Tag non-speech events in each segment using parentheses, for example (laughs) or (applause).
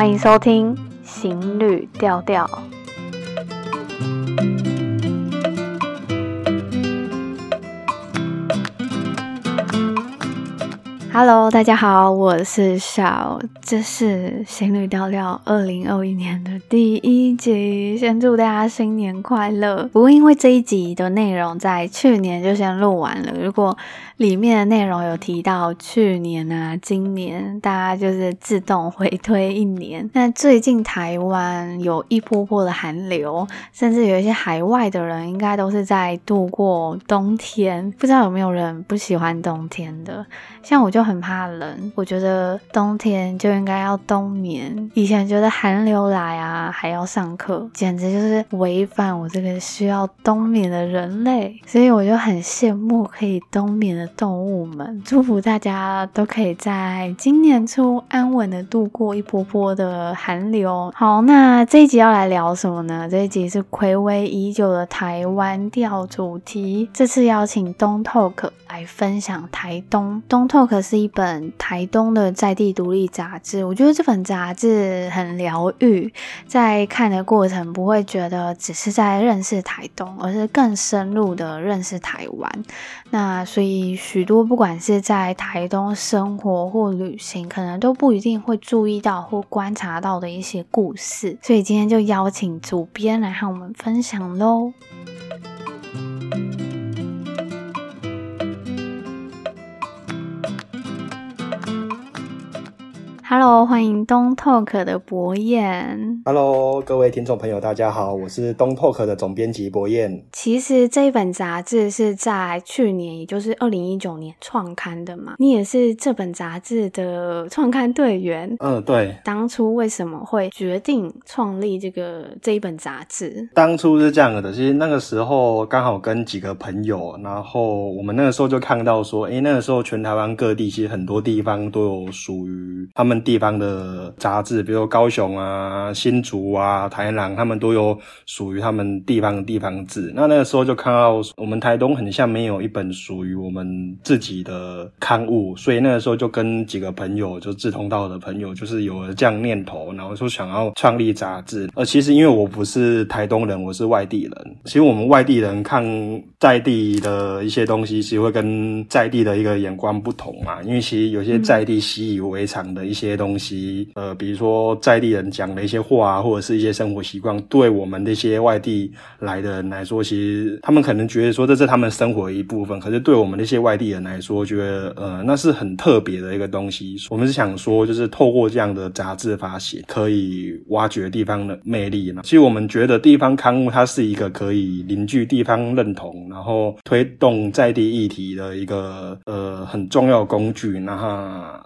欢迎收听《行旅调调》。Hello，大家好，我是小，这是行旅调调二零二一年的第一集，先祝大家新年快乐。不过因为这一集的内容在去年就先录完了，如果里面的内容有提到去年啊、今年，大家就是自动回推一年。那最近台湾有一波波的寒流，甚至有一些海外的人应该都是在度过冬天。不知道有没有人不喜欢冬天的？像我就很怕冷，我觉得冬天就应该要冬眠。以前觉得寒流来啊还要上课，简直就是违反我这个需要冬眠的人类。所以我就很羡慕可以冬眠的动物们，祝福大家都可以在今年初安稳的度过一波波的寒流。好，那这一集要来聊什么呢？这一集是睽违已久的台湾调主题。这次邀请东 Talk 来分享台东。东 Talk 是一本台东的在地独立杂志，我觉得这本杂志很疗愈，在看的过程不会觉得只是在认识台东，而是更深入的认识台湾。那所以许多不管是在台东生活或旅行，可能都不一定会注意到或观察到的一些故事，所以今天就邀请主编来和我们分享喽。Hello，欢迎东 Talk 的博彦。Hello，各位听众朋友，大家好，我是东 Talk 的总编辑博彦。其实这一本杂志是在去年，也就是二零一九年创刊的嘛。你也是这本杂志的创刊队员。嗯，对。当初为什么会决定创立这个这一本杂志？当初是这样的，其实那个时候刚好跟几个朋友，然后我们那个时候就看到说，哎，那个时候全台湾各地其实很多地方都有属于他们。地方的杂志，比如说高雄啊、新竹啊、台南，他们都有属于他们地方的地方志。那那个时候就看到我们台东很像没有一本属于我们自己的刊物，所以那个时候就跟几个朋友，就志同道合的朋友，就是有了这样念头，然后说想要创立杂志。而其实因为我不是台东人，我是外地人。其实我们外地人看在地的一些东西，其实会跟在地的一个眼光不同嘛。因为其实有些在地习以为常的一些。些东西，呃，比如说在地人讲的一些话，或者是一些生活习惯，对我们这些外地来的人来说，其实他们可能觉得说这是他们生活的一部分，可是对我们这些外地人来说，觉得呃那是很特别的一个东西。我们是想说，就是透过这样的杂志发行，可以挖掘地方的魅力呢。其实我们觉得地方刊物它是一个可以凝聚地方认同，然后推动在地议题的一个呃很重要的工具。然后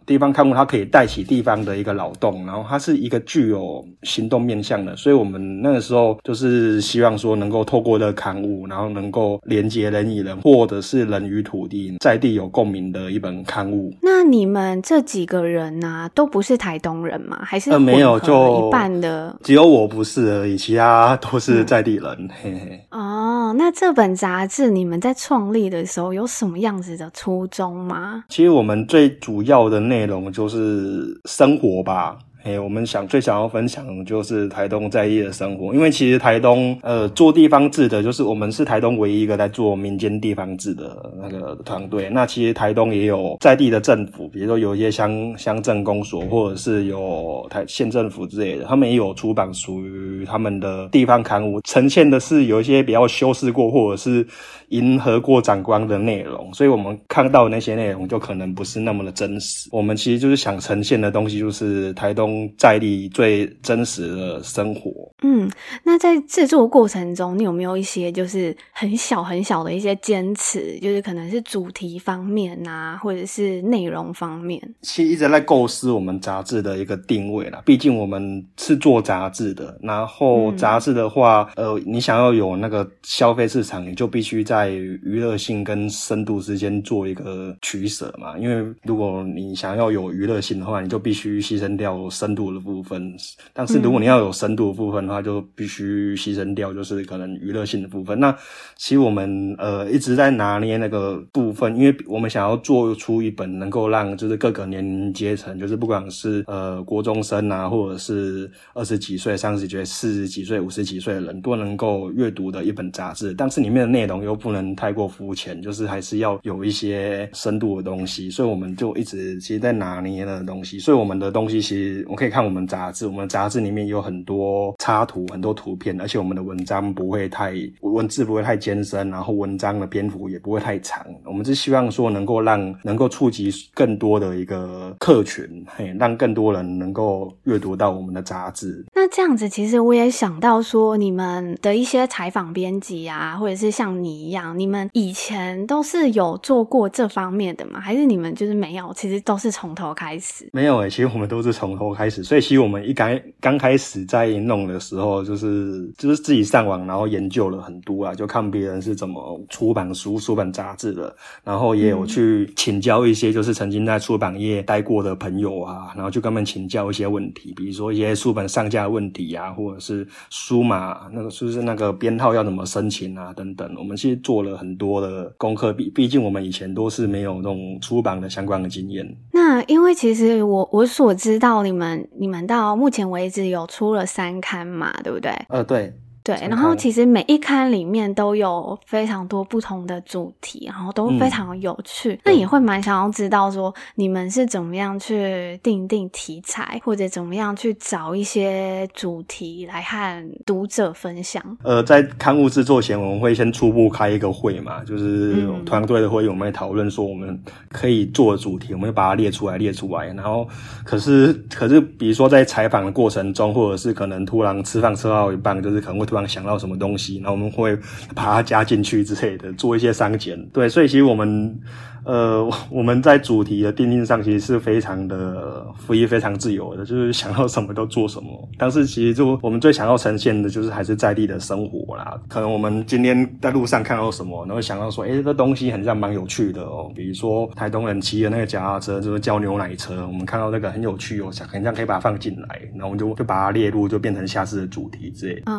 地方刊物它可以带起地。地方的一个劳动，然后它是一个具有行动面向的，所以我们那个时候就是希望说能够透过这个刊物，然后能够连接人与人，或者是人与土地，在地有共鸣的一本刊物。那你们这几个人呢、啊，都不是台东人吗？还是呃没有，就一半的，只有我不是而已，其他都是在地人。嗯、嘿嘿。哦，那这本杂志你们在创立的时候有什么样子的初衷吗？其实我们最主要的内容就是。生活吧。哎，我们想最想要分享的就是台东在地的生活，因为其实台东呃做地方志的，就是我们是台东唯一一个在做民间地方志的那个团队。那其实台东也有在地的政府，比如说有一些乡乡镇公所，或者是有台县政府之类的，他们也有出版属于他们的地方刊物，呈现的是有一些比较修饰过，或者是迎合过长官的内容，所以我们看到那些内容就可能不是那么的真实。我们其实就是想呈现的东西，就是台东。在地最真实的生活。嗯，那在制作过程中，你有没有一些就是很小很小的一些坚持？就是可能是主题方面啊，或者是内容方面。其实一直在构思我们杂志的一个定位啦。毕竟我们是做杂志的，然后杂志的话，嗯、呃，你想要有那个消费市场，你就必须在娱乐性跟深度之间做一个取舍嘛。因为如果你想要有娱乐性的话，你就必须牺牲掉深度的部分。但是如果你要有深度的部分的话，就必须牺牲掉，就是可能娱乐性的部分。那其实我们呃一直在拿捏那个部分，因为我们想要做出一本能够让就是各个年龄阶层，就是不管是呃国中生啊，或者是二十几岁、三十几岁、四十几岁、五十几岁的人都能够阅读的一本杂志。但是里面的内容又不能太过肤浅，就是还是要有一些深度的东西。所以我们就一直其实在拿捏那个东西。所以我们的东西其实我可以看我们杂志，我们杂志里面有很多插图、很多图片，而且我们的文章不会太文字不会太艰深，然后文章的篇幅也不会太长。我们是希望说能够让能够触及更多的一个客群，嘿，让更多人能够阅读到我们的杂志。那这样子，其实我也想到说，你们的一些采访编辑啊，或者是像你样，你们以前都是有做过这方面的吗？还是你们就是没有？其实都是从头开始？没有诶、欸，其实我们都是从头开始。所以其实我们一刚刚开始在弄的时候，就是就是自己上网，然后研究了很多啊，就看别人是怎么出版书、出版杂志的，然后也有去请教一些就是曾经在出版业待过的朋友啊，然后就跟他们请教一些问题，比如说一些书本上架问题啊，或者是书码那个是不是那个编号要怎么申请啊等等。我们其实做了很多的功课，毕毕竟我们以前都是没有那种出版的相关的经验。那因为其实我我所知道，你们你们到目前为止有出了三刊嘛，对不对？呃，对。对，然后其实每一刊里面都有非常多不同的主题，然后都非常有趣。嗯、那也会蛮想要知道说，你们是怎么样去定定题材，或者怎么样去找一些主题来和读者分享。呃，在刊物制作前，我们会先初步开一个会嘛，就是团队的会议，我们会讨论说我们可以做的主题，我们会把它列出来，列出来。然后，可是，可是，比如说在采访的过程中，或者是可能突然吃饭吃到一半，就是可能会。突然想到什么东西，然后我们会把它加进去之类的，做一些删减。对，所以其实我们。呃，(laughs) 我们在主题的定定上其实是非常的 free，非常自由的，就是想到什么都做什么。但是其实就我们最想要呈现的就是还是在地的生活啦。可能我们今天在路上看到什么，然后想到说，哎，这个东西很像蛮有趣的哦。比如说台东人骑的那个脚踏车，就是叫牛奶车，我们看到那个很有趣哦，想很像可以把它放进来，然后我们就就把它列入，就变成下次的主题之类的。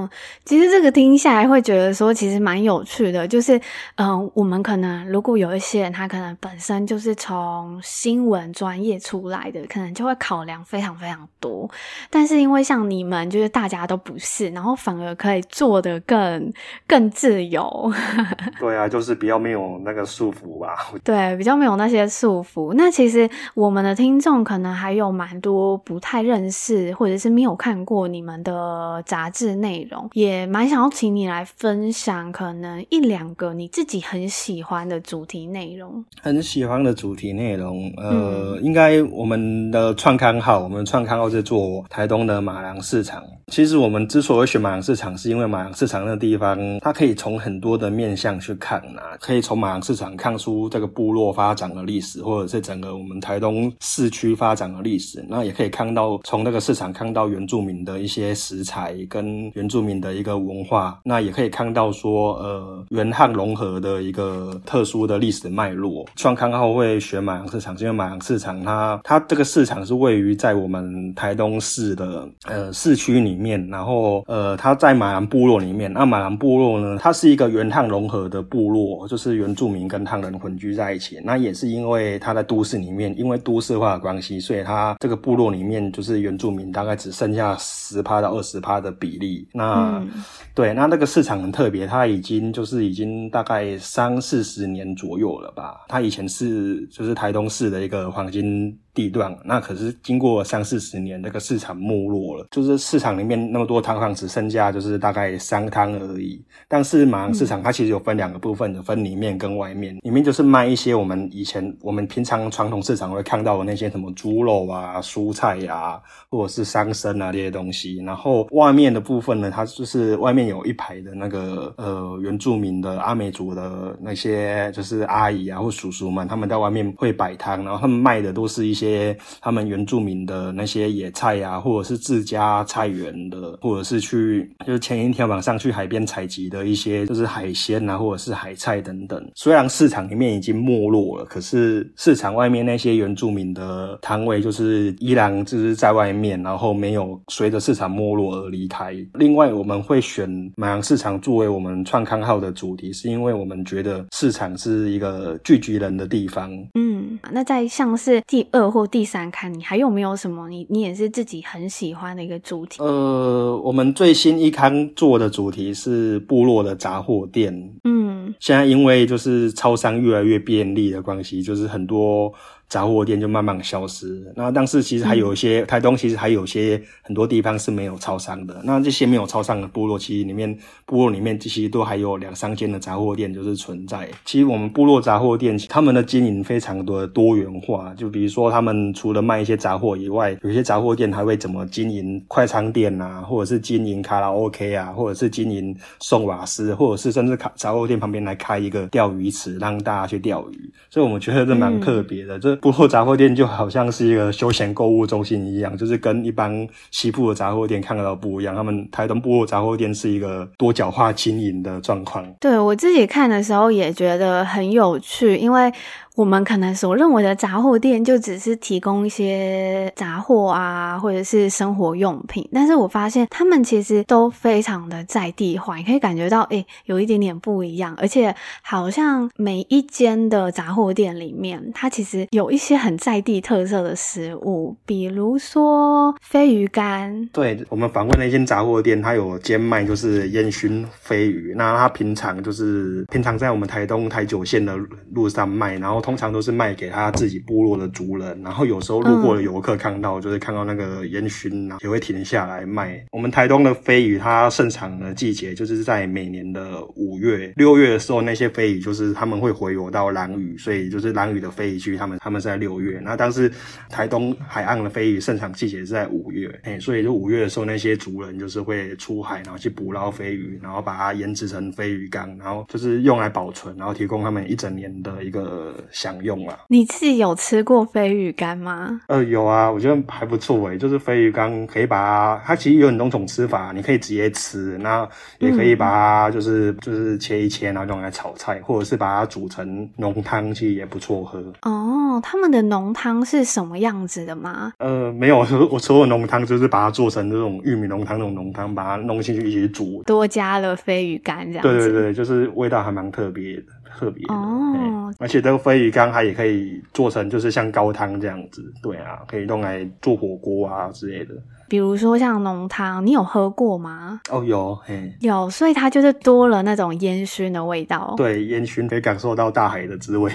哦，其实这个听下来会觉得说，其实蛮有趣的，就是嗯、呃，我们可能如果有一些人。他可能本身就是从新闻专业出来的，可能就会考量非常非常多。但是因为像你们，就是大家都不是，然后反而可以做的更更自由。(laughs) 对啊，就是比较没有那个束缚吧。(laughs) 对，比较没有那些束缚。那其实我们的听众可能还有蛮多不太认识，或者是没有看过你们的杂志内容，也蛮想要请你来分享，可能一两个你自己很喜欢的主题内容。很喜欢的主题内容，呃，嗯、应该我们的创刊号，我们创刊号是做台东的马良市场。其实我们之所以选马良市场，是因为马良市场那个地方，它可以从很多的面向去看呐、啊，可以从马良市场看出这个部落发展的历史，或者是整个我们台东市区发展的历史。那也可以看到从那个市场看到原住民的一些食材跟原住民的一个文化。那也可以看到说，呃，原汉融合的一个特殊的历史。脉络，创刊号会选马洋市场，是因为马洋市场它它这个市场是位于在我们台东市的呃市区里面，然后呃它在马良部落里面。那马良部落呢，它是一个原汉融合的部落，就是原住民跟汉人混居在一起。那也是因为它在都市里面，因为都市化的关系，所以它这个部落里面就是原住民大概只剩下十趴到二十趴的比例。那、嗯、对，那那个市场很特别，它已经就是已经大概三四十年左右了。吧，它以前是就是台东市的一个黄金地段，那可是经过三四十年，这个市场没落了，就是市场里面那么多摊贩，只剩下就是大概三摊而已。但是马良市场它其实有分两个部分，有分里面跟外面。里面就是卖一些我们以前我们平常传统市场会看到的那些什么猪肉啊、蔬菜啊，或者是桑葚啊这些东西。然后外面的部分呢，它就是外面有一排的那个呃原住民的阿美族的那些就是阿姨啊或叔叔们，他们在外面会摆摊，然后他们卖的都是一些。些他们原住民的那些野菜、啊，或者是自家菜园的，或者是去就是前一天晚上去海边采集的一些就是海鲜啊，或者是海菜等等。虽然市场里面已经没落了，可是市场外面那些原住民的摊位就是依然就是在外面，然后没有随着市场没落而离开。另外，我们会选马洋市场作为我们创刊号的主题，是因为我们觉得市场是一个聚集人的地方。嗯，那在像是第二或第三刊，你还有没有什么你你也是自己很喜欢的一个主题？呃，我们最新一刊做的主题是部落的杂货店。嗯，现在因为就是超商越来越便利的关系，就是很多。杂货店就慢慢消失。那但是其实还有一些、嗯、台东，其实还有些很多地方是没有超商的。那这些没有超商的部落，其实里面部落里面其实都还有两三间的杂货店就是存在。其实我们部落杂货店，他们的经营非常的多元化。就比如说，他们除了卖一些杂货以外，有些杂货店还会怎么经营快餐店啊，或者是经营卡拉 OK 啊，或者是经营送瓦斯，或者是甚至卡杂货店旁边来开一个钓鱼池，让大家去钓鱼。所以我们觉得这蛮特别的。这、嗯部落杂货店就好像是一个休闲购物中心一样，就是跟一般西部的杂货店看得到不一样。他们台东部落杂货店是一个多角化经营的状况。对，我自己看的时候也觉得很有趣，因为。我们可能所认为的杂货店就只是提供一些杂货啊，或者是生活用品，但是我发现他们其实都非常的在地化，你可以感觉到，诶，有一点点不一样，而且好像每一间的杂货店里面，它其实有一些很在地特色的食物，比如说飞鱼干。对，我们访问那间杂货店，它有兼卖就是烟熏飞鱼，那它平常就是平常在我们台东台九线的路上卖，然后通常都是卖给他自己部落的族人，然后有时候路过的游客看到，就是看到那个烟熏啊，也会停下来卖。我们台东的飞鱼，它盛产的季节就是在每年的五月、六月的时候，那些飞鱼就是他们会回游到兰屿，所以就是兰屿的飞鱼区，他们他们是在六月。那但是台东海岸的飞鱼盛产季节是在五月，哎，所以就五月的时候，那些族人就是会出海，然后去捕捞飞鱼，然后把它腌制成飞鱼干，然后就是用来保存，然后提供他们一整年的一个。享用啊！你自己有吃过飞鱼干吗？呃，有啊，我觉得还不错诶。就是飞鱼干可以把它，它其实有很多种吃法，你可以直接吃，那也可以把它就是、嗯、就是切一切，然后用来炒菜，或者是把它煮成浓汤，其实也不错喝。哦，他们的浓汤是什么样子的吗？呃，没有，我所有浓汤就是把它做成这种玉米浓汤那种浓汤，把它弄进去一起煮，多加了飞鱼干这样子。对对对，就是味道还蛮特别的。特别哦，而且这个飞鱼干它也可以做成，就是像高汤这样子，对啊，可以用来做火锅啊之类的。比如说像浓汤，你有喝过吗？哦，有，嘿，有，所以它就是多了那种烟熏的味道。对，烟熏可以感受到大海的滋味。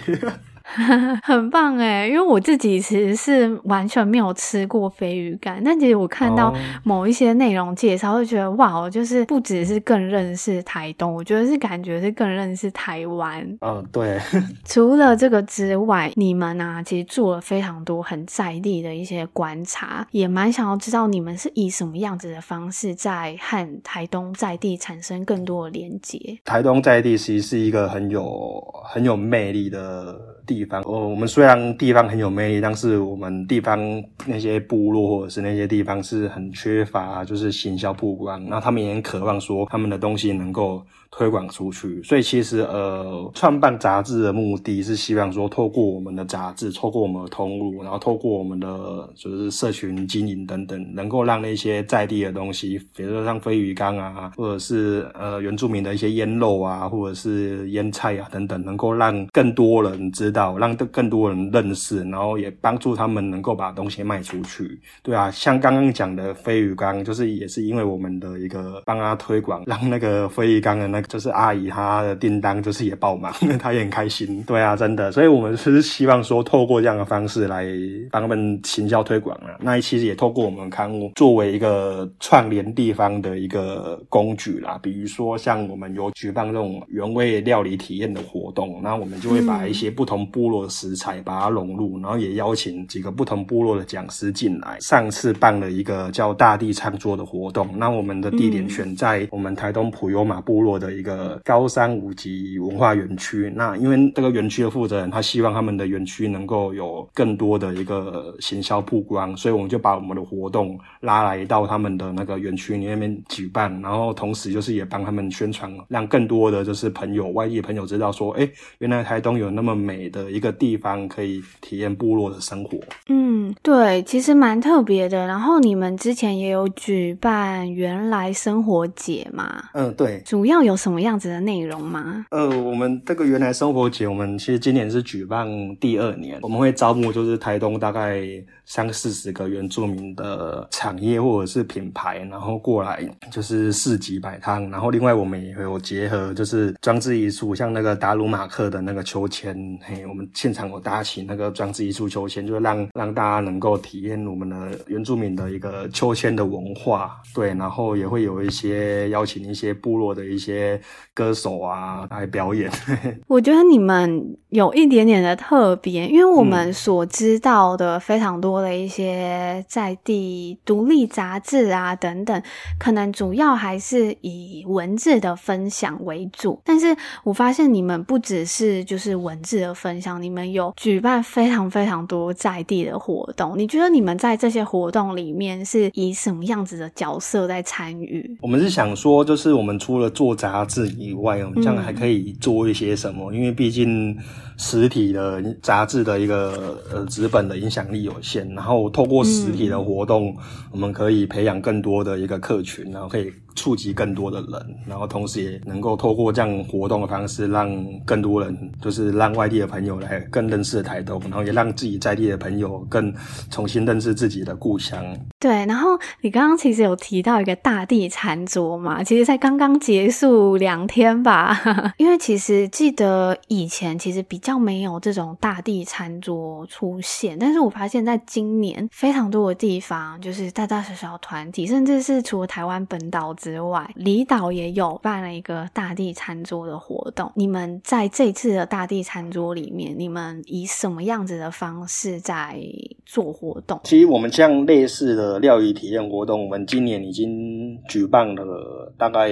(laughs) 很棒哎，因为我自己其实是完全没有吃过飞鱼干，但其实我看到某一些内容介绍，会觉得哇，我就是不只是更认识台东，我觉得是感觉是更认识台湾。嗯、哦，对。(laughs) 除了这个之外，你们啊，其实做了非常多很在地的一些观察，也蛮想要知道你们是以什么样子的方式在和台东在地产生更多的连接。台东在地其实是一个很有很有魅力的。地方哦，我们虽然地方很有魅力，但是我们地方那些部落或者是那些地方是很缺乏，就是行销曝光，那他们也很渴望说他们的东西能够。推广出去，所以其实呃，创办杂志的目的是希望说，透过我们的杂志，透过我们的通路，然后透过我们的就是社群经营等等，能够让那些在地的东西，比如说像飞鱼干啊，或者是呃原住民的一些腌肉啊，或者是腌菜啊等等，能够让更多人知道，让更多人认识，然后也帮助他们能够把东西卖出去。对啊，像刚刚讲的飞鱼干，就是也是因为我们的一个帮他推广，让那个飞鱼干的 (laughs) 那个。就是阿姨她的订单就是也爆满，(laughs) 她也很开心。对啊，真的，所以我们是希望说，透过这样的方式来帮他们行销推广啊。那其实也透过我们刊物作为一个串联地方的一个工具啦。比如说，像我们有举办这种原味料理体验的活动，那我们就会把一些不同部落的食材把它融入，然后也邀请几个不同部落的讲师进来。上次办了一个叫大地餐桌的活动，那我们的地点选在我们台东普悠玛部落的的一个高山五级文化园区。那因为这个园区的负责人他希望他们的园区能够有更多的一个行销曝光，所以我们就把我们的活动拉来到他们的那个园区里面举办，然后同时就是也帮他们宣传，让更多的就是朋友外地朋友知道说，哎，原来台东有那么美的一个地方可以体验部落的生活。嗯，对，其实蛮特别的。然后你们之前也有举办原来生活节嘛？嗯，对。主要有什么样子的内容吗？呃，我们这个原来生活节，我们其实今年是举办第二年，我们会招募就是台东大概三四十个原住民的产业或者是品牌，然后过来就是市集摆摊。然后另外我们也有结合就是装置艺术，像那个达鲁马克的那个秋千，嘿，我们现场有搭起那个装置艺术秋千，就是让让大家能够体验我们的原住民的一个秋千的文化。对，然后也会有一些邀请一些部落的一些歌手啊来表演。(laughs) 我觉得你们有一点点的特别，因为我们所知道的非常多。的一些在地独立杂志啊等等，可能主要还是以文字的分享为主。但是我发现你们不只是就是文字的分享，你们有举办非常非常多在地的活动。你觉得你们在这些活动里面是以什么样子的角色在参与？我们是想说，就是我们除了做杂志以外，我们这样还可以做一些什么？嗯、因为毕竟。实体的杂志的一个呃纸本的影响力有限，然后透过实体的活动，我们可以培养更多的一个客群，然后可以。触及更多的人，然后同时也能够透过这样活动的方式，让更多人，就是让外地的朋友来更认识台东，然后也让自己在地的朋友更重新认识自己的故乡。对，然后你刚刚其实有提到一个大地餐桌嘛，其实才刚刚结束两天吧，(laughs) 因为其实记得以前其实比较没有这种大地餐桌出现，但是我发现在今年非常多的地方，就是大大小小团体，甚至是除了台湾本岛之外，离岛也有办了一个大地餐桌的活动。你们在这次的大地餐桌里面，你们以什么样子的方式在做活动？其实我们这样类似的料理体验活动，我们今年已经举办了大概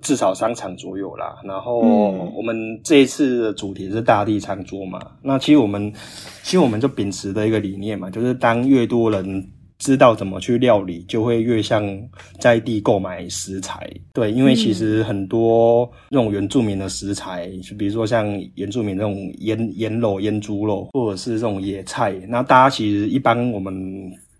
至少三场左右啦。然后我们这一次的主题是大地餐桌嘛。那其实我们其实我们就秉持的一个理念嘛，就是当越多人。知道怎么去料理，就会越像在地购买食材。对，因为其实很多那种原住民的食材，就比如说像原住民那种腌腌肉、腌猪肉，或者是这种野菜，那大家其实一般我们。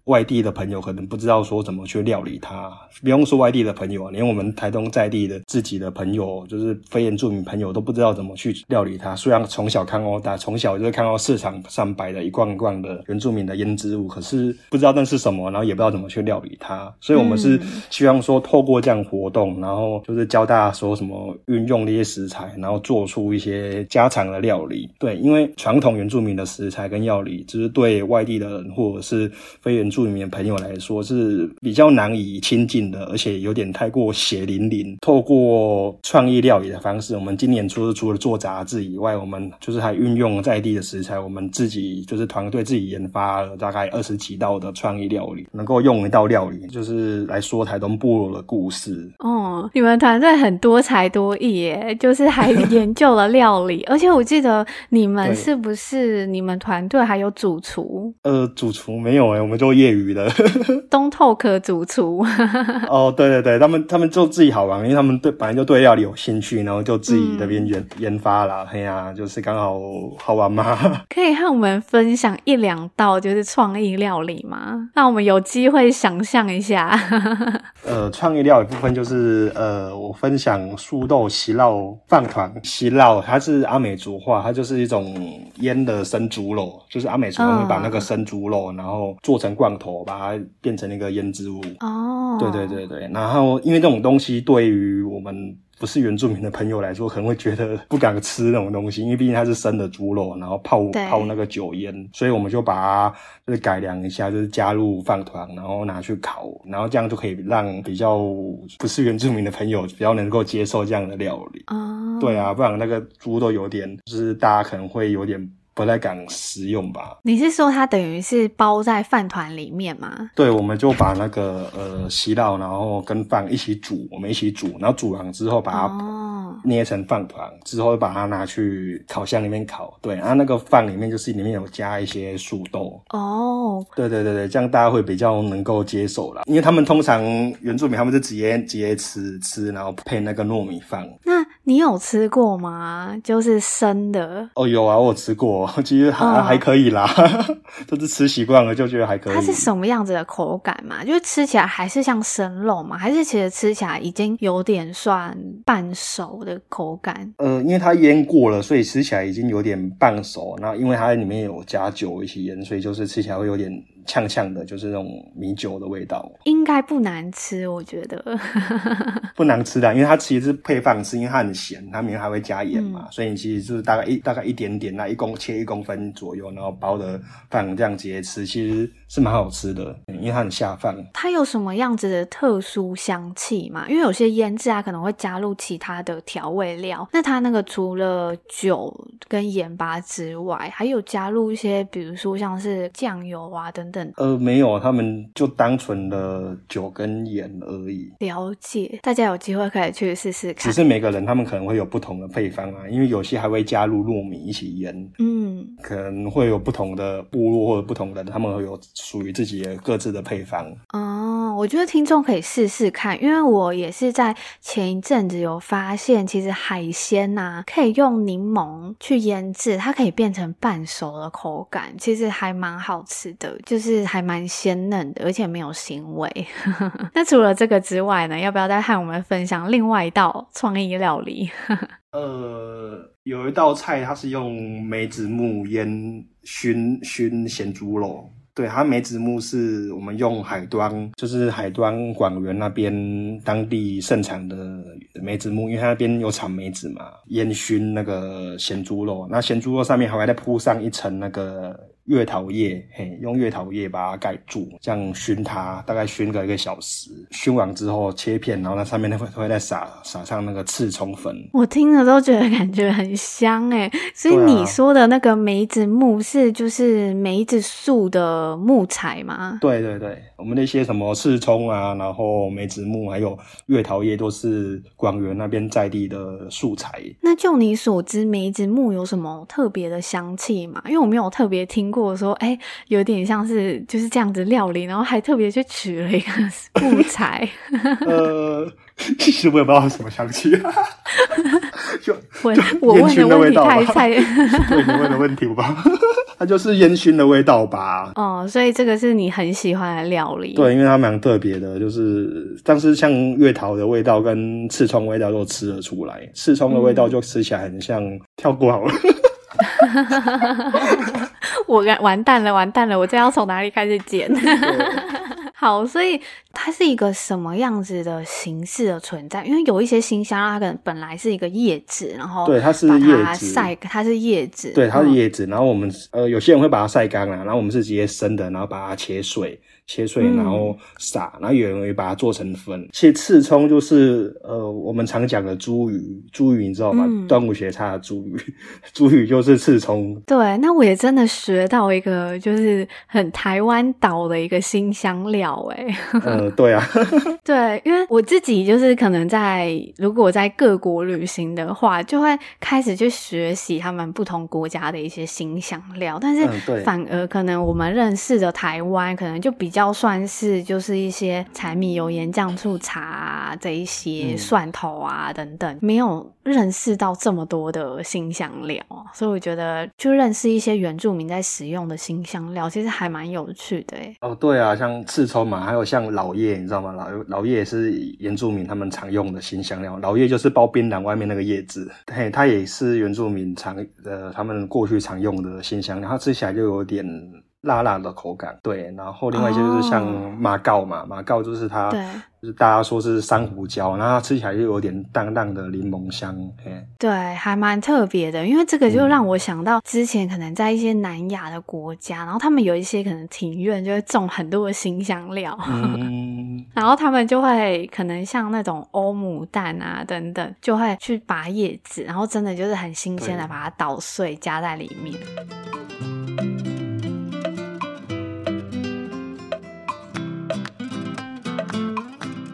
外地的朋友可能不知道说怎么去料理它，不用说外地的朋友啊，连我们台东在地的自己的朋友，就是非原住民朋友都不知道怎么去料理它。虽然从小看到大，从小就是看到市场上摆的一罐一罐的原住民的腌制物，可是不知道那是什么，然后也不知道怎么去料理它。所以我们是希望说透过这样活动，然后就是教大家说什么运用那些食材，然后做出一些家常的料理。对，因为传统原住民的食材跟料理，就是对外地的人或者是非原住民。住里面朋友来说是比较难以亲近的，而且有点太过血淋淋。透过创意料理的方式，我们今年除了除了做杂志以外，我们就是还运用在地的食材，我们自己就是团队自己研发了大概二十几道的创意料理，能够用一道料理就是来说台东部落的故事。哦，你们团队很多才多艺耶，就是还 (laughs) 研究了料理，而且我记得你们是不是你们团队还有主厨？呃，主厨没有哎，我们就业余的 (laughs) 东透可主厨哦，对对对，他们他们就自己好玩，因为他们对本来就对料理有兴趣，然后就自己那边研、嗯、研发啦。哎呀、啊，就是刚好好玩嘛。(laughs) 可以和我们分享一两道就是创意料理吗？让我们有机会想象一下。(laughs) 呃，创意料理部分就是呃，我分享素豆席烙饭团席烙，它是阿美族话，它就是一种腌的生猪肉，就是阿美族会把那个生猪肉、嗯、然后做成罐头，把它变成一个腌制物。哦，对对对对，然后因为这种东西对于我们。不是原住民的朋友来说，可能会觉得不敢吃那种东西，因为毕竟它是生的猪肉，然后泡泡那个酒腌，所以我们就把它就是改良一下，就是加入饭团，然后拿去烤，然后这样就可以让比较不是原住民的朋友比较能够接受这样的料理。哦，对啊，不然那个猪都有点，就是大家可能会有点。不太敢食用吧？你是说它等于是包在饭团里面吗？对，我们就把那个呃西料，然后跟饭一起煮，我们一起煮，然后煮完之后把它捏成饭团，哦、之后把它拿去烤箱里面烤。对，然后那个饭里面就是里面有加一些素豆。哦，对对对对，这样大家会比较能够接受啦。因为他们通常原住民他们是直接直接吃吃，然后配那个糯米饭。那你有吃过吗？就是生的？哦，有啊，我有吃过。(laughs) 其实还、哦、还可以啦，(laughs) 就是吃习惯了就觉得还可以。它是什么样子的口感嘛？就是吃起来还是像生肉嘛？还是其实吃起来已经有点算半熟的口感？呃，因为它腌过了，所以吃起来已经有点半熟。那因为它里面有加酒一起腌，所以就是吃起来会有点。呛呛的，就是那种米酒的味道，应该不难吃，我觉得 (laughs) 不难吃的，因为它其实是配饭吃，因为它很咸，它里面还会加盐嘛，嗯、所以你其实就是大概一大概一点点，那一公切一公分左右，然后包的饭这样直接吃，其实是蛮好吃的，因为它很下饭。它有什么样子的特殊香气嘛？因为有些腌制啊，可能会加入其他的调味料，那它那个除了酒跟盐巴之外，还有加入一些，比如说像是酱油啊等等。呃，没有，他们就单纯的酒跟盐而已。了解，大家有机会可以去试试看。只是每个人他们可能会有不同的配方啊，因为有些还会加入糯米一起腌。嗯，可能会有不同的部落或者不同的，他们会有属于自己的各自的配方。哦，我觉得听众可以试试看，因为我也是在前一阵子有发现，其实海鲜呐、啊、可以用柠檬去腌制，它可以变成半熟的口感，其实还蛮好吃的，就是。就是还蛮鲜嫩的，而且没有腥味。(laughs) 那除了这个之外呢？要不要再和我们分享另外一道创意料理？(laughs) 呃，有一道菜，它是用梅子木烟熏熏咸猪肉。对，它梅子木是我们用海端，就是海端广元那边当地盛产的梅子木，因为它那边有产梅子嘛，烟熏那个咸猪肉。那咸猪肉上面还会再铺上一层那个。月桃叶，嘿，用月桃叶把它盖住，这样熏它，大概熏个一个小时。熏完之后切片，然后那上面会会再撒撒上那个刺葱粉。我听了都觉得感觉很香诶。所以你说的那个梅子木是就是梅子树的木材吗？对对对，我们那些什么刺葱啊，然后梅子木还有月桃叶都是广元那边在地的素材。那就你所知，梅子木有什么特别的香气吗？因为我没有特别听过。我说：“哎、欸，有点像是就是这样子料理，然后还特别去取了一个 (laughs) (laughs) 木材。呃，其实我也不知道是什么香气，(laughs) 就我我问的问题太菜，对你问的问题吧，它就是烟熏的味道吧。哦，所以这个是你很喜欢的料理。对，因为它蛮特别的，就是但是像月桃的味道跟刺葱味道都吃得出来，刺葱的味道就吃起来很像、嗯、跳过好了。”我完蛋了，完蛋了！我这要从哪里开始剪？(laughs) 好，所以它是一个什么样子的形式的存在？因为有一些新香料，它可能本来是一个叶子，然后对，它是叶子晒，它是叶子，对，它是叶子。然后我们呃，有些人会把它晒干了，然后我们是直接生的，然后把它切碎。切碎，然后撒，然后有人会把它做成粉。其实刺葱就是呃，我们常讲的茱萸，茱萸你知道吗？嗯、端午节插的茱萸，茱萸就是刺葱。对，那我也真的学到一个，就是很台湾岛的一个新香料，哎。呃，对啊，(laughs) 对，因为我自己就是可能在如果在各国旅行的话，就会开始去学习他们不同国家的一些新香料，但是反而可能我们认识的台湾，可能就比较。算是就是一些柴米油盐酱醋茶啊，这一些蒜头啊等等，没有认识到这么多的新香料，所以我觉得就认识一些原住民在使用的新香料，其实还蛮有趣的。哦，对啊，像刺葱嘛，还有像老叶，你知道吗？老老叶也是原住民他们常用的新香料。老叶就是包槟榔外面那个叶子，嘿，它也是原住民常呃他们过去常用的新香料，它吃起来就有点。辣辣的口感。对，然后另外一些就是像马告嘛，马告就是它。对。就是大家说是珊瑚椒，然后它吃起来又有点淡淡的柠檬香，对，还蛮特别的。因为这个就让我想到之前可能在一些南亚的国家，嗯、然后他们有一些可能庭院就会种很多的新香料，嗯、然后他们就会可能像那种欧姆蛋啊等等，就会去拔叶子，然后真的就是很新鲜的把它捣碎加在里面。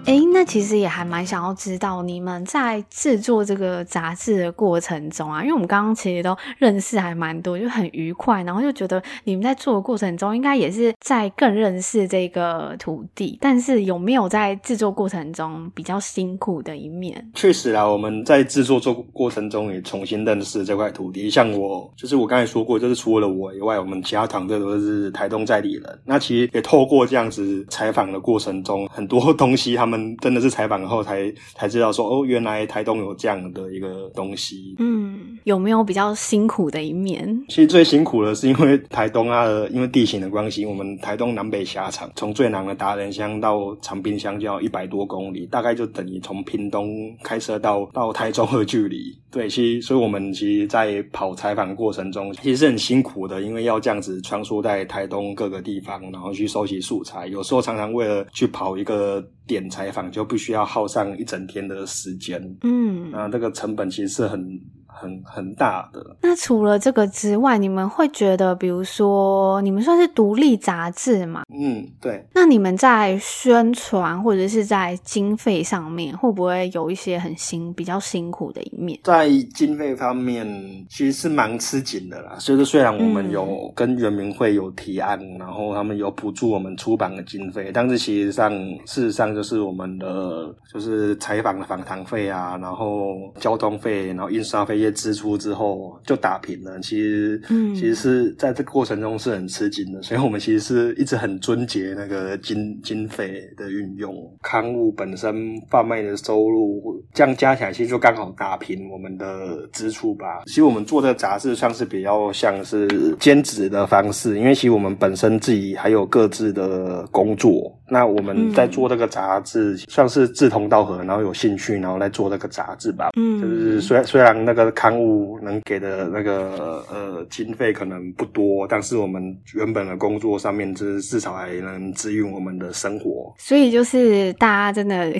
哎，那其实也还蛮想要知道你们在制作这个杂志的过程中啊，因为我们刚刚其实都认识还蛮多，就很愉快，然后就觉得你们在做的过程中，应该也是在更认识这个土地。但是有没有在制作过程中比较辛苦的一面？确实啊，我们在制作做过程中也重新认识这块土地。像我，就是我刚才说过，就是除了我以外，我们其他团队都是台东在地人。那其实也透过这样子采访的过程中，很多东西他们。真的是采访后才才知道说哦，原来台东有这样的一个东西。嗯，有没有比较辛苦的一面？其实最辛苦的是因为台东啊，因为地形的关系，我们台东南北狭长，从最南的达人乡到长滨乡就要一百多公里，大概就等于从屏东开车到 (laughs) 到台中的距离。对，其实所以我们其实，在跑采访过程中，其实是很辛苦的，因为要这样子穿梭在台东各个地方，然后去收集素材，有时候常常为了去跑一个点采访，就必须要耗上一整天的时间。嗯，那这个成本其实是很。很很大的。那除了这个之外，你们会觉得，比如说，你们算是独立杂志嘛？嗯，对。那你们在宣传或者是在经费上面，会不会有一些很辛、比较辛苦的一面？在经费方面，其实是蛮吃紧的啦。所以说，虽然我们有跟原民会有提案，嗯、然后他们有补助我们出版的经费，但是其实上，事实上就是我们的就是采访的访谈费啊，然后交通费，然后印刷费。支出之后就打平了，其实，嗯，其实是在这个过程中是很吃紧的，所以我们其实是一直很尊节那个经经费的运用，刊物本身贩卖的收入，这样加起来其实就刚好打平我们的支出吧。其实我们做这杂志算是比较像是兼职的方式，因为其实我们本身自己还有各自的工作。那我们在做这个杂志，算是志同道合，然后有兴趣，然后来做这个杂志吧。嗯，就是虽然虽然那个刊物能给的那个呃经费可能不多，但是我们原本的工作上面，就是至少还能支援我们的生活。所以就是大家真的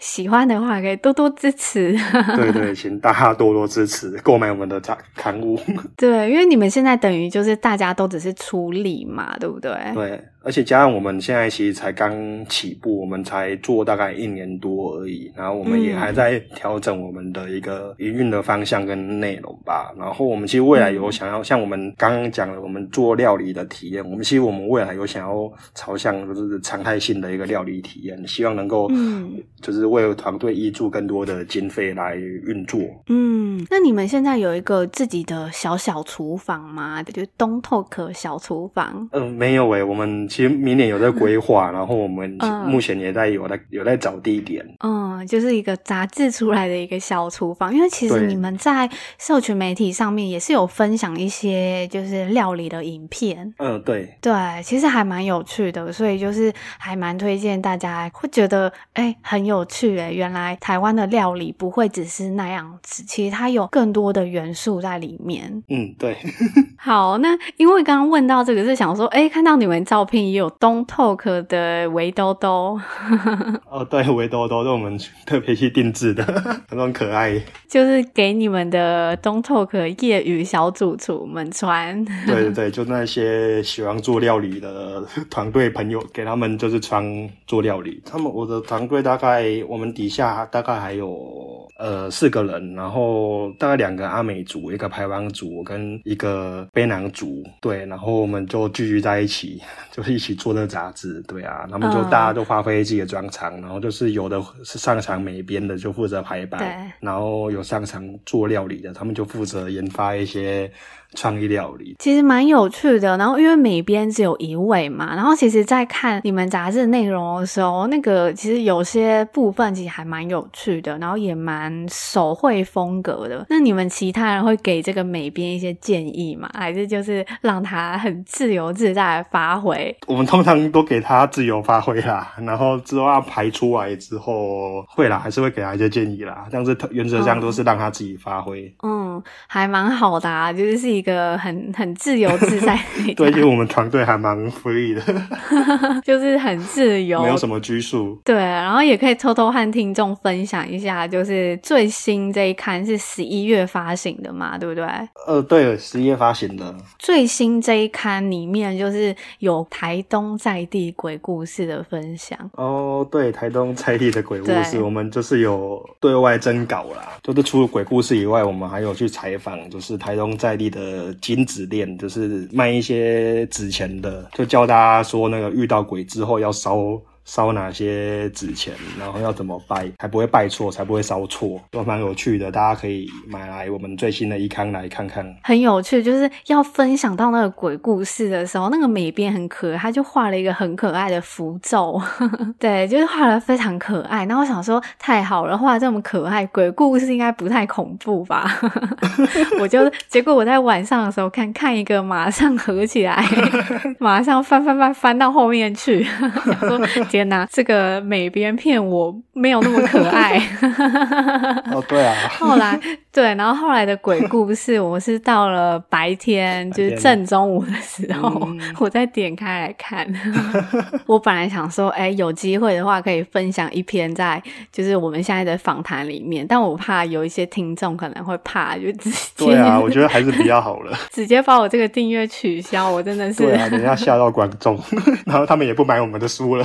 喜欢的话，可以多多支持。(laughs) 对对，请大家多多支持购买我们的刊刊物。对，因为你们现在等于就是大家都只是出力嘛，对不对？对。而且加上我们现在其实才刚起步，我们才做大概一年多而已，然后我们也还在调整我们的一个营运的方向跟内容吧。然后我们其实未来有想要像我们刚刚讲的，我们做料理的体验，我们其实我们未来有想要朝向就是常态性的一个料理体验，希望能够嗯，就是为团队挹注更多的经费来运作。嗯，那你们现在有一个自己的小小厨房吗？就是东 Talk 小厨房？嗯、呃，没有诶、欸，我们。其实明年有在规划，然后我们目前也在有在有在找地点。嗯，就是一个杂志出来的一个小厨房。因为其实你们在社群媒体上面也是有分享一些就是料理的影片。嗯，对对，其实还蛮有趣的，所以就是还蛮推荐大家会觉得哎很有趣哎，原来台湾的料理不会只是那样子，其实它有更多的元素在里面。嗯，对。好，那因为刚刚问到这个是想说，哎，看到你们照片。也有东 Talk 的围兜兜 (laughs) 哦，对，围兜兜是我们特别去定制的，(laughs) 很可爱，就是给你们的东 Talk 业余小主厨们穿。(laughs) 对对对，就那些喜欢做料理的团队朋友，给他们就是穿做料理。他们我的团队大概我们底下大概还有呃四个人，然后大概两个阿美族，一个排湾族跟一个卑南族，对，然后我们就聚集在一起，就。就是一起做那个杂志，对啊，他们就大家都发挥自己的专长，然后就是有的是上场美编的就负责排版，然后有上场做料理的，他们就负责研发一些。创意料理其实蛮有趣的，然后因为美编只有一位嘛，然后其实，在看你们杂志内容的时候，那个其实有些部分其实还蛮有趣的，然后也蛮手绘风格的。那你们其他人会给这个美编一些建议吗？还是就是让他很自由自在的发挥？我们通常都给他自由发挥啦，然后之后要排出来之后会啦，还是会给他一些建议啦，但是原则上都是让他自己发挥。嗯，还蛮好的啊，就是。一个很很自由自在的，(laughs) 对，因为我们团队还蛮 free 的，(laughs) 就是很自由，没有什么拘束。对，然后也可以偷偷和听众分享一下，就是最新这一刊是十一月发行的嘛，对不对？呃，对，十一月发行的。最新这一刊里面就是有台东在地鬼故事的分享。哦，对，台东在地的鬼故事，我们就是有对外征稿啦，就是除了鬼故事以外，我们还有去采访，就是台东在地的。呃，金子店就是卖一些纸钱的，就教大家说那个遇到鬼之后要烧。烧哪些纸钱，然后要怎么拜，才不会拜错，才不会烧错，都蛮有趣的。大家可以买来我们最新的一刊来看看。很有趣，就是要分享到那个鬼故事的时候，那个美编很可爱，他就画了一个很可爱的符咒，(laughs) 对，就是画的非常可爱。然后我想说，太好了，画这么可爱，鬼故事应该不太恐怖吧？(laughs) 我就结果我在晚上的时候看看一个，马上合起来，(laughs) 马上翻翻翻翻到后面去，说。天哪，这个美编骗我没有那么可爱。(laughs) 哦，对啊。(laughs) 后来对，然后后来的鬼故事，我是到了白天，就是正中午的时候，嗯、(laughs) 我再点开来看。我本来想说，哎，有机会的话可以分享一篇在就是我们现在的访谈里面，但我怕有一些听众可能会怕，就直接对啊，我觉得还是比较好了。直接把我这个订阅取消，我真的是对啊，等一下吓到观众，然后他们也不买我们的书了。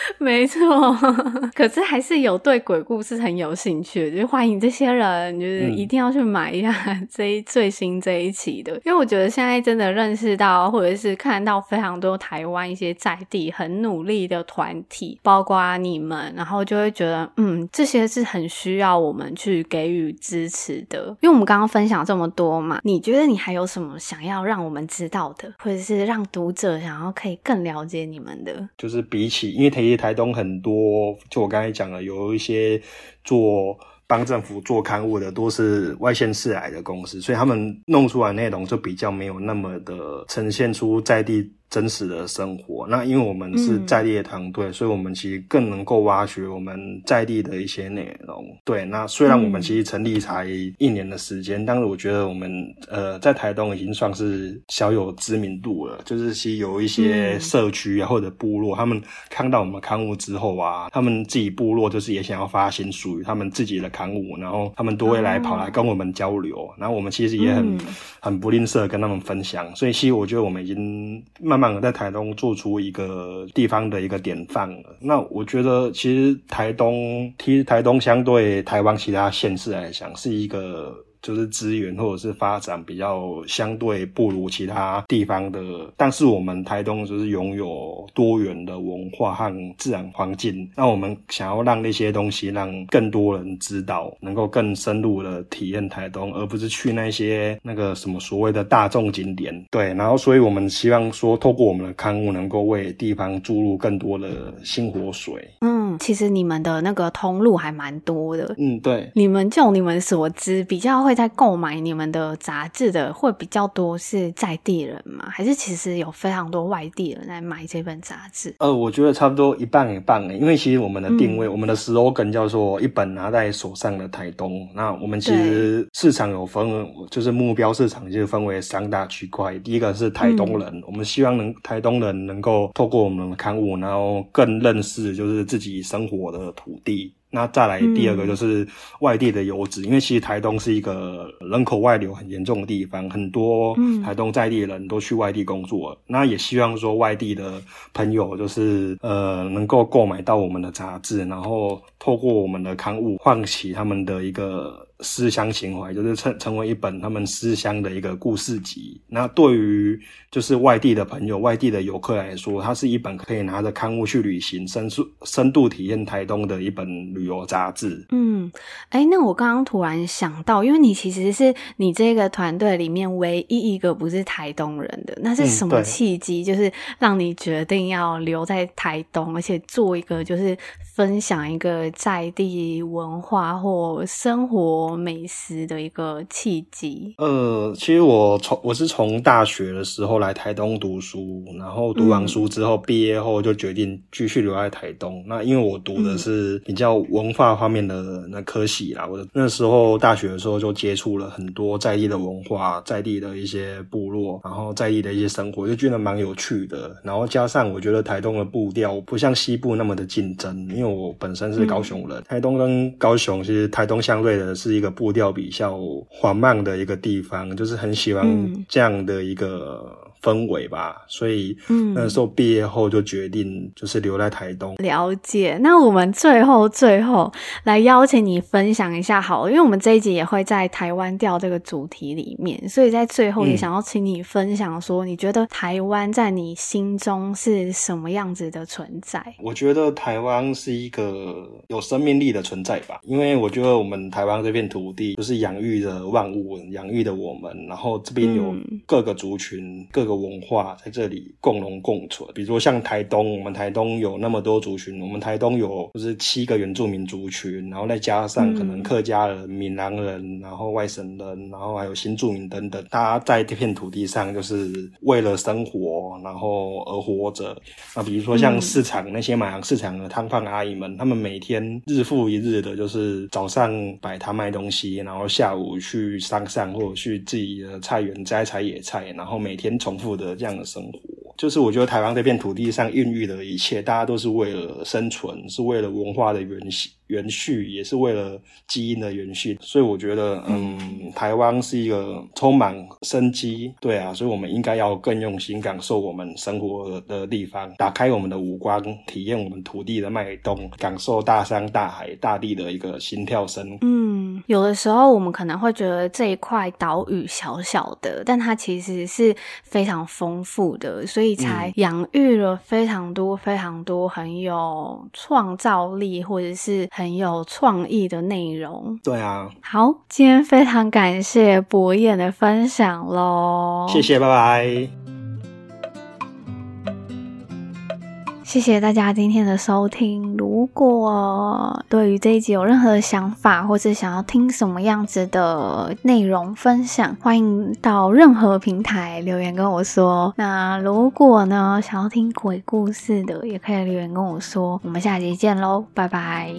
(laughs) 没错，(laughs) 可是还是有对鬼故事很有兴趣，就是欢迎这些人，就是一定要去买一下这一最新这一期的，因为我觉得现在真的认识到，或者是看到非常多台湾一些在地很努力的团体，包括你们，然后就会觉得，嗯，这些是很需要我们去给予支持的。因为我们刚刚分享这么多嘛，你觉得你还有什么想要让我们知道的，或者是让读者想要可以更了解你们的？就是比起，因为台台东很多，就我刚才讲的，有一些做帮政府做刊物的，都是外县市来的公司，所以他们弄出来内容就比较没有那么的呈现出在地。真实的生活，那因为我们是在地的团队，嗯，所以我们其实更能够挖掘我们在地的一些内容。对，那虽然我们其实成立才一年的时间，嗯，但是我觉得我们呃在台东已经算是小有知名度了。就是其实有一些社区啊或者部落，嗯，他们看到我们刊物之后啊，他们自己部落就是也想要发行属于他们自己的刊物，然后他们都会来跑来跟我们交流。哦，然后我们其实也很，嗯，很不吝啬跟他们分享。所以其实我觉得我们已经慢。在台东做出一个地方的一个典范了。那我觉得，其实台东，其实台东相对台湾其他县市来讲，是一个。就是资源或者是发展比较相对不如其他地方的，但是我们台东就是拥有多元的文化和自然环境。那我们想要让那些东西让更多人知道，能够更深入的体验台东，而不是去那些那个什么所谓的大众景点。对，然后所以我们希望说，透过我们的刊物，能够为地方注入更多的新活水。嗯，其实你们的那个通路还蛮多的。嗯，对，你们就你们所知比较。会在购买你们的杂志的会比较多是在地人吗？还是其实有非常多外地人来买这本杂志？呃，我觉得差不多一半一半诶，因为其实我们的定位，嗯、我们的 slogan 叫做“一本拿在手上的台东”。那我们其实市场有分，就是目标市场就分为三大区块。第一个是台东人，嗯、我们希望能台东人能够透过我们的刊物，然后更认识就是自己生活的土地。那再来第二个就是外地的游子，嗯，因为其实台东是一个人口外流很严重的地方，很多台东在地的人都去外地工作。嗯，那也希望说外地的朋友就是呃能够购买到我们的杂志，然后透过我们的刊物唤起他们的一个。思乡情怀，就是成成为一本他们思乡的一个故事集。那对于就是外地的朋友、外地的游客来说，它是一本可以拿着刊物去旅行、深度深度体验台东的一本旅游杂志。嗯，哎，那我刚刚突然想到，因为你其实是你这个团队里面唯一一个不是台东人的，那是什么契机？就是让你决定要留在台东，而且做一个就是分享一个在地文化或生活美食的一个契机。呃，其实我从我是从大学的时候。来台东读书，然后读完书之后，毕业后就决定继续留在台东。嗯、那因为我读的是比较文化方面的那科系啦，我那时候大学的时候就接触了很多在地的文化，在地的一些部落，然后在地的一些生活，就觉得蛮有趣的。然后加上我觉得台东的步调不像西部那么的竞争，因为我本身是高雄人，嗯、台东跟高雄其实台东相对的是一个步调比较缓慢的一个地方，就是很喜欢这样的一个。氛围吧，所以嗯，那时候毕业后就决定就是留在台东。了解，那我们最后最后来邀请你分享一下好了，因为我们这一集也会在台湾调这个主题里面，所以在最后也想要请你分享说，你觉得台湾在你心中是什么样子的存在？我觉得台湾是一个有生命力的存在吧，因为我觉得我们台湾这片土地就是养育着万物，养育着我们，然后这边有各个族群、嗯、各。个文化在这里共荣共存，比如说像台东，我们台东有那么多族群，我们台东有就是七个原住民族群，然后再加上可能客家人、闽南人，然后外省人，然后还有新住民等等，大家在这片土地上就是为了生活，然后而活着。那比如说像市场、那些买市场的摊贩阿姨们，他们每天日复一日的，就是早上摆摊卖东西，然后下午去山上或者去自己的菜园摘采野菜，然后每天从重复的这样的生活，就是我觉得台湾这片土地上孕育的一切，大家都是为了生存，是为了文化的原型。延续也是为了基因的延续，所以我觉得，嗯，台湾是一个充满生机，对啊，所以我们应该要更用心感受我们生活的地方，打开我们的五官，体验我们土地的脉动，感受大山大海大地的一个心跳声。嗯，有的时候我们可能会觉得这一块岛屿小小的，但它其实是非常丰富的，所以才养育了非常多非常多很有创造力或者是。很有创意的内容，对啊。好，今天非常感谢博彦的分享喽，谢谢，拜拜。谢谢大家今天的收听。如果对于这一集有任何的想法，或是想要听什么样子的内容分享，欢迎到任何平台留言跟我说。那如果呢，想要听鬼故事的，也可以留言跟我说。我们下集见喽，拜拜。